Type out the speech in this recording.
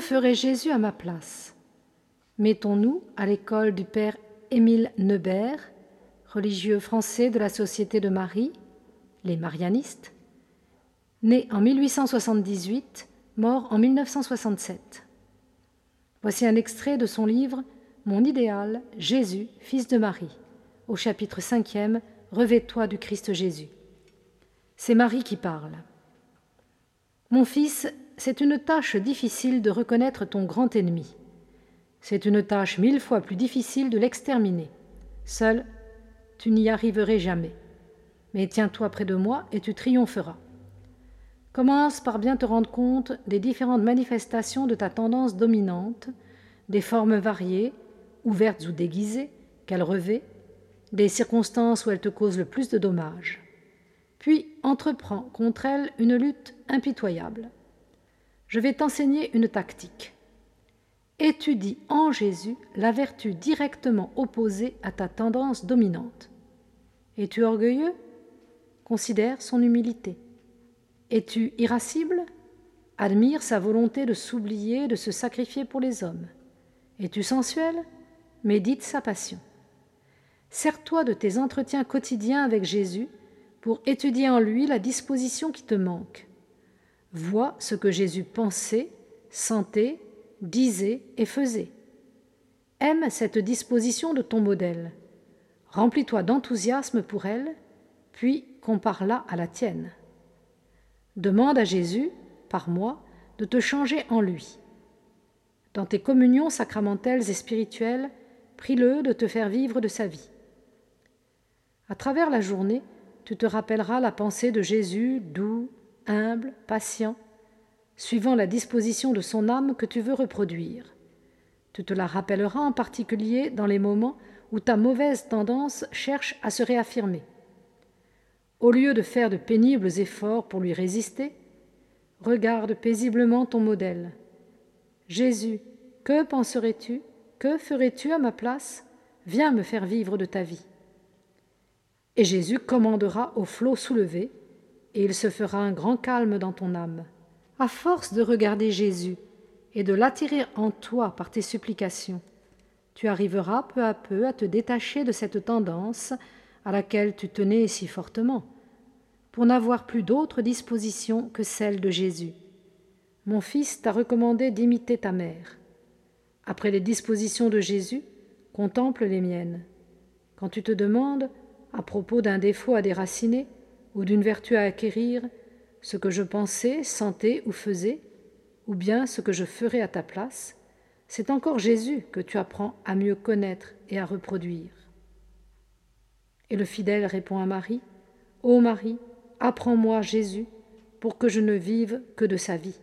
ferait Jésus à ma place? Mettons-nous à l'école du père Émile Neubert, religieux français de la Société de Marie, les Marianistes, né en 1878, mort en 1967. Voici un extrait de son livre Mon idéal, Jésus, fils de Marie, au chapitre 5e Revêt-toi du Christ Jésus. C'est Marie qui parle. Mon fils, c'est une tâche difficile de reconnaître ton grand ennemi. C'est une tâche mille fois plus difficile de l'exterminer. Seul, tu n'y arriverais jamais. Mais tiens-toi près de moi et tu triompheras. Commence par bien te rendre compte des différentes manifestations de ta tendance dominante, des formes variées, ouvertes ou déguisées, qu'elle revêt, des circonstances où elle te cause le plus de dommages. Puis entreprends contre elle une lutte impitoyable. Je vais t'enseigner une tactique. Étudie en Jésus la vertu directement opposée à ta tendance dominante. Es-tu orgueilleux? Considère son humilité. Es-tu irascible? Admire sa volonté de s'oublier, de se sacrifier pour les hommes. Es-tu sensuel? Médite sa passion. Sers-toi de tes entretiens quotidiens avec Jésus pour étudier en lui la disposition qui te manque. Vois ce que Jésus pensait, sentait, disait et faisait. Aime cette disposition de ton modèle. Remplis-toi d'enthousiasme pour elle, puis compare-la à la tienne. Demande à Jésus, par moi, de te changer en lui. Dans tes communions sacramentelles et spirituelles, prie-le de te faire vivre de sa vie. À travers la journée, tu te rappelleras la pensée de Jésus doux, humble, patient, suivant la disposition de son âme que tu veux reproduire. Tu te la rappelleras en particulier dans les moments où ta mauvaise tendance cherche à se réaffirmer. Au lieu de faire de pénibles efforts pour lui résister, regarde paisiblement ton modèle. Jésus, que penserais-tu Que ferais-tu à ma place? Viens me faire vivre de ta vie. Et Jésus commandera au flot soulevé, et il se fera un grand calme dans ton âme. À force de regarder Jésus et de l'attirer en toi par tes supplications, tu arriveras peu à peu à te détacher de cette tendance à laquelle tu tenais si fortement, pour n'avoir plus d'autre disposition que celle de Jésus. Mon fils t'a recommandé d'imiter ta mère. Après les dispositions de Jésus, contemple les miennes. Quand tu te demandes à propos d'un défaut à déraciner ou d'une vertu à acquérir, ce que je pensais, sentais ou faisais, ou bien ce que je ferais à ta place, c'est encore Jésus que tu apprends à mieux connaître et à reproduire. Et le fidèle répond à Marie, Ô Marie, apprends-moi Jésus, pour que je ne vive que de sa vie.